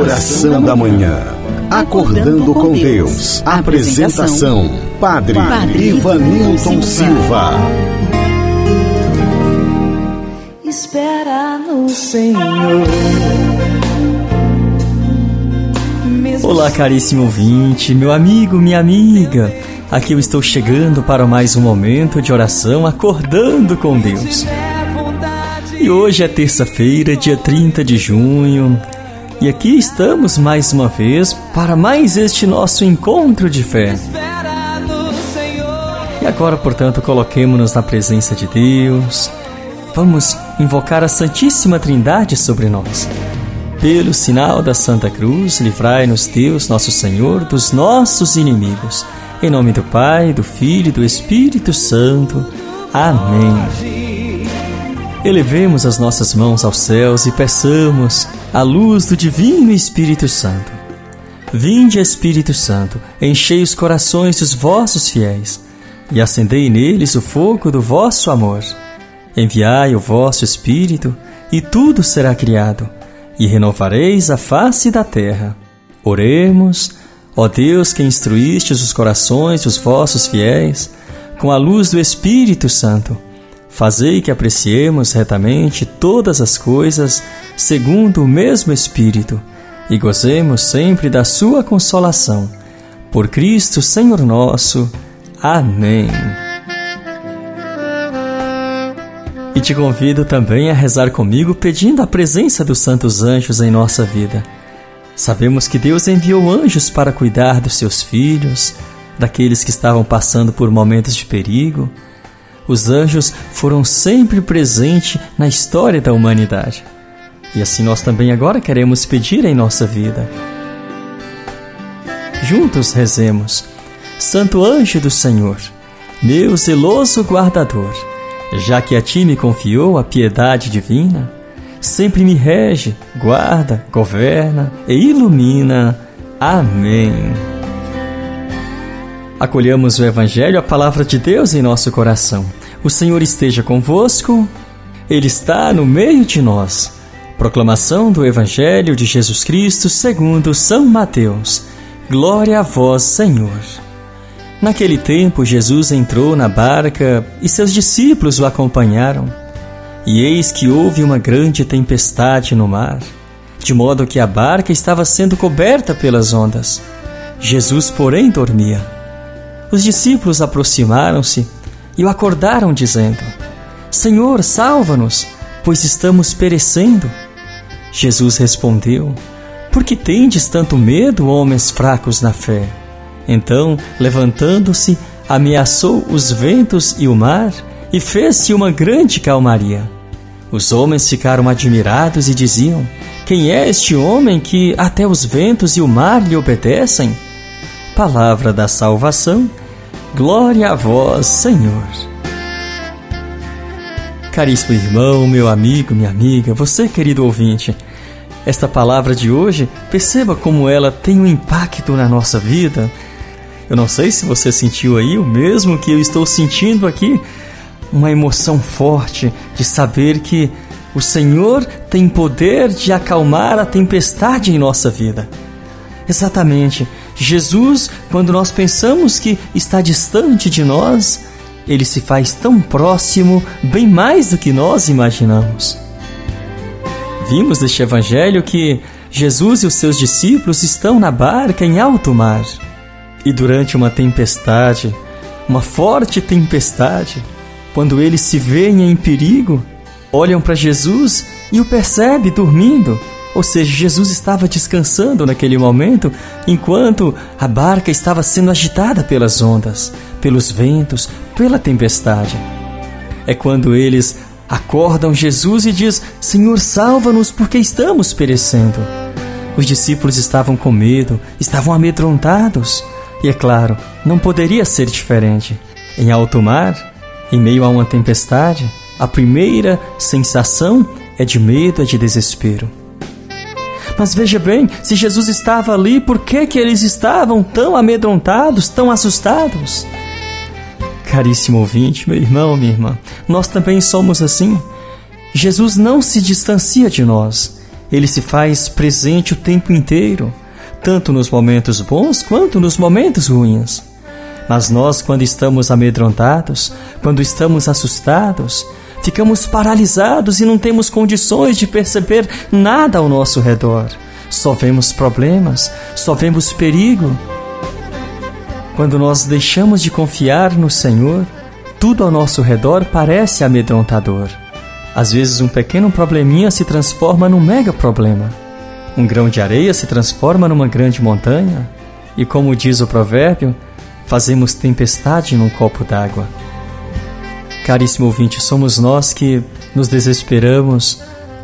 Oração da manhã. Acordando com Deus. Apresentação: Padre, Padre Ivanilton Silva. Espera no Senhor. Olá, caríssimo ouvinte, meu amigo, minha amiga. Aqui eu estou chegando para mais um momento de oração acordando com Deus. E hoje é terça-feira, dia 30 de junho, e aqui estamos mais uma vez para mais este nosso encontro de fé. E agora, portanto, coloquemos-nos na presença de Deus. Vamos invocar a Santíssima Trindade sobre nós. Pelo sinal da Santa Cruz, livrai-nos Deus, nosso Senhor, dos nossos inimigos. Em nome do Pai, do Filho e do Espírito Santo. Amém. Elevemos as nossas mãos aos céus e peçamos a luz do Divino Espírito Santo. Vinde, Espírito Santo, enchei os corações dos vossos fiéis e acendei neles o fogo do vosso amor. Enviai o vosso Espírito e tudo será criado, e renovareis a face da terra. Oremos, ó Deus que instruístes os corações dos vossos fiéis com a luz do Espírito Santo Fazei que apreciemos retamente todas as coisas segundo o mesmo Espírito e gozemos sempre da Sua consolação. Por Cristo Senhor nosso. Amém. E te convido também a rezar comigo pedindo a presença dos santos anjos em nossa vida. Sabemos que Deus enviou anjos para cuidar dos seus filhos, daqueles que estavam passando por momentos de perigo os anjos foram sempre presentes na história da humanidade. E assim nós também agora queremos pedir em nossa vida. Juntos rezemos. Santo anjo do Senhor, meu zeloso guardador, já que a ti me confiou a piedade divina, sempre me rege, guarda, governa e ilumina. Amém. Acolhamos o Evangelho, a palavra de Deus em nosso coração. O Senhor esteja convosco, Ele está no meio de nós. Proclamação do Evangelho de Jesus Cristo segundo São Mateus. Glória a vós, Senhor. Naquele tempo, Jesus entrou na barca e seus discípulos o acompanharam. E eis que houve uma grande tempestade no mar, de modo que a barca estava sendo coberta pelas ondas. Jesus, porém, dormia. Os discípulos aproximaram-se e o acordaram, dizendo: Senhor, salva-nos, pois estamos perecendo. Jesus respondeu: Por que tendes tanto medo, homens fracos na fé? Então, levantando-se, ameaçou os ventos e o mar e fez-se uma grande calmaria. Os homens ficaram admirados e diziam: Quem é este homem que até os ventos e o mar lhe obedecem? Palavra da salvação Glória a vós, Senhor. Caríssimo irmão, meu amigo, minha amiga, você, querido ouvinte, esta palavra de hoje, perceba como ela tem um impacto na nossa vida. Eu não sei se você sentiu aí o mesmo que eu estou sentindo aqui, uma emoção forte de saber que o Senhor tem poder de acalmar a tempestade em nossa vida. Exatamente. Jesus, quando nós pensamos que está distante de nós, ele se faz tão próximo, bem mais do que nós imaginamos. Vimos neste evangelho que Jesus e os seus discípulos estão na barca em alto mar. E durante uma tempestade, uma forte tempestade, quando eles se veem em perigo, olham para Jesus e o percebem dormindo ou seja, Jesus estava descansando naquele momento enquanto a barca estava sendo agitada pelas ondas, pelos ventos, pela tempestade. É quando eles acordam Jesus e diz: Senhor, salva-nos porque estamos perecendo. Os discípulos estavam com medo, estavam amedrontados. E é claro, não poderia ser diferente. Em alto mar, em meio a uma tempestade, a primeira sensação é de medo, é de desespero. Mas veja bem, se Jesus estava ali, por que, que eles estavam tão amedrontados, tão assustados? Caríssimo ouvinte, meu irmão, minha irmã, nós também somos assim. Jesus não se distancia de nós. Ele se faz presente o tempo inteiro, tanto nos momentos bons quanto nos momentos ruins. Mas nós, quando estamos amedrontados, quando estamos assustados, ficamos paralisados e não temos condições de perceber nada ao nosso redor. Só vemos problemas, só vemos perigo. Quando nós deixamos de confiar no Senhor, tudo ao nosso redor parece amedrontador. Às vezes, um pequeno probleminha se transforma num mega problema. Um grão de areia se transforma numa grande montanha. E como diz o provérbio, fazemos tempestade num copo d'água. Caríssimo ouvinte, somos nós que nos desesperamos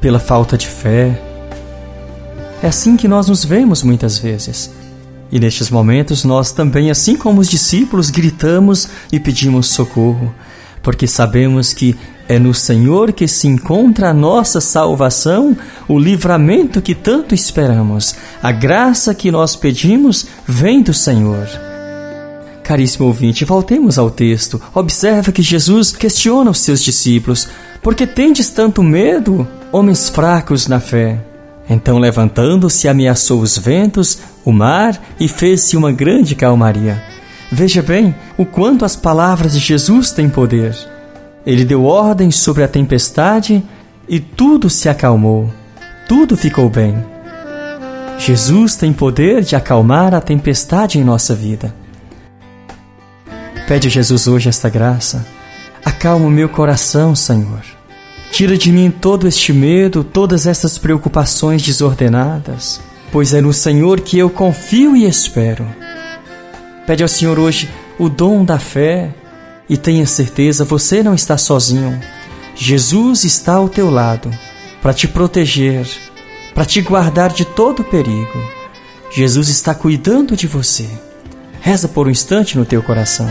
pela falta de fé. É assim que nós nos vemos muitas vezes. E nestes momentos nós também, assim como os discípulos, gritamos e pedimos socorro, porque sabemos que é no Senhor que se encontra a nossa salvação, o livramento que tanto esperamos. A graça que nós pedimos vem do Senhor. Caríssimo ouvinte, voltemos ao texto. Observa que Jesus questiona os seus discípulos: Por que tendes tanto medo, homens fracos na fé? Então, levantando-se, ameaçou os ventos, o mar e fez-se uma grande calmaria. Veja bem o quanto as palavras de Jesus têm poder. Ele deu ordem sobre a tempestade e tudo se acalmou, tudo ficou bem. Jesus tem poder de acalmar a tempestade em nossa vida. Pede a Jesus hoje esta graça. Acalma o meu coração, Senhor. Tira de mim todo este medo, todas estas preocupações desordenadas, pois é no Senhor que eu confio e espero. Pede ao Senhor hoje o dom da fé e tenha certeza, você não está sozinho. Jesus está ao teu lado para te proteger, para te guardar de todo perigo. Jesus está cuidando de você. Reza por um instante no teu coração.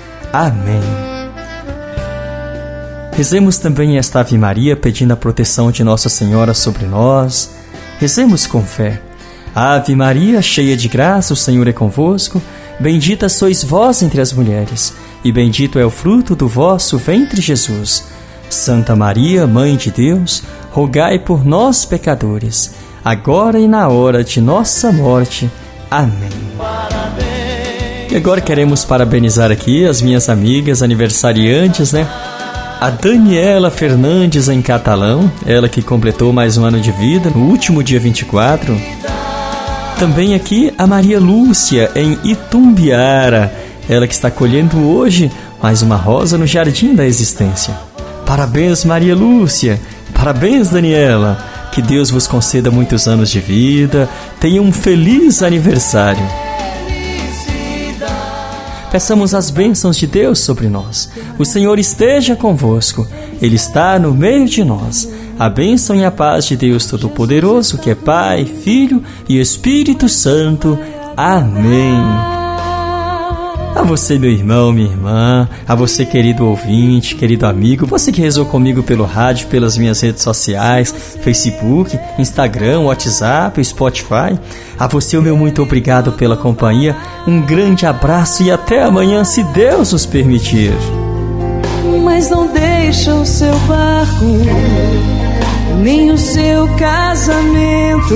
Amém. Rezemos também esta Ave Maria pedindo a proteção de Nossa Senhora sobre nós. Rezemos com fé. Ave Maria, cheia de graça, o Senhor é convosco. Bendita sois vós entre as mulheres, e bendito é o fruto do vosso ventre, Jesus. Santa Maria, Mãe de Deus, rogai por nós, pecadores, agora e na hora de nossa morte. Amém. E agora queremos parabenizar aqui as minhas amigas aniversariantes, né? A Daniela Fernandes em catalão, ela que completou mais um ano de vida no último dia 24. Também aqui a Maria Lúcia em Itumbiara, ela que está colhendo hoje mais uma rosa no jardim da existência. Parabéns, Maria Lúcia! Parabéns, Daniela! Que Deus vos conceda muitos anos de vida. Tenha um feliz aniversário. Peçamos as bênçãos de Deus sobre nós. O Senhor esteja convosco, Ele está no meio de nós. A bênção e a paz de Deus Todo-Poderoso, que é Pai, Filho e Espírito Santo. Amém. A você, meu irmão, minha irmã, a você, querido ouvinte, querido amigo, você que rezou comigo pelo rádio, pelas minhas redes sociais, Facebook, Instagram, WhatsApp, Spotify. A você, o meu muito obrigado pela companhia. Um grande abraço e até amanhã, se Deus nos permitir. Mas não deixa o seu barco, nem o seu casamento,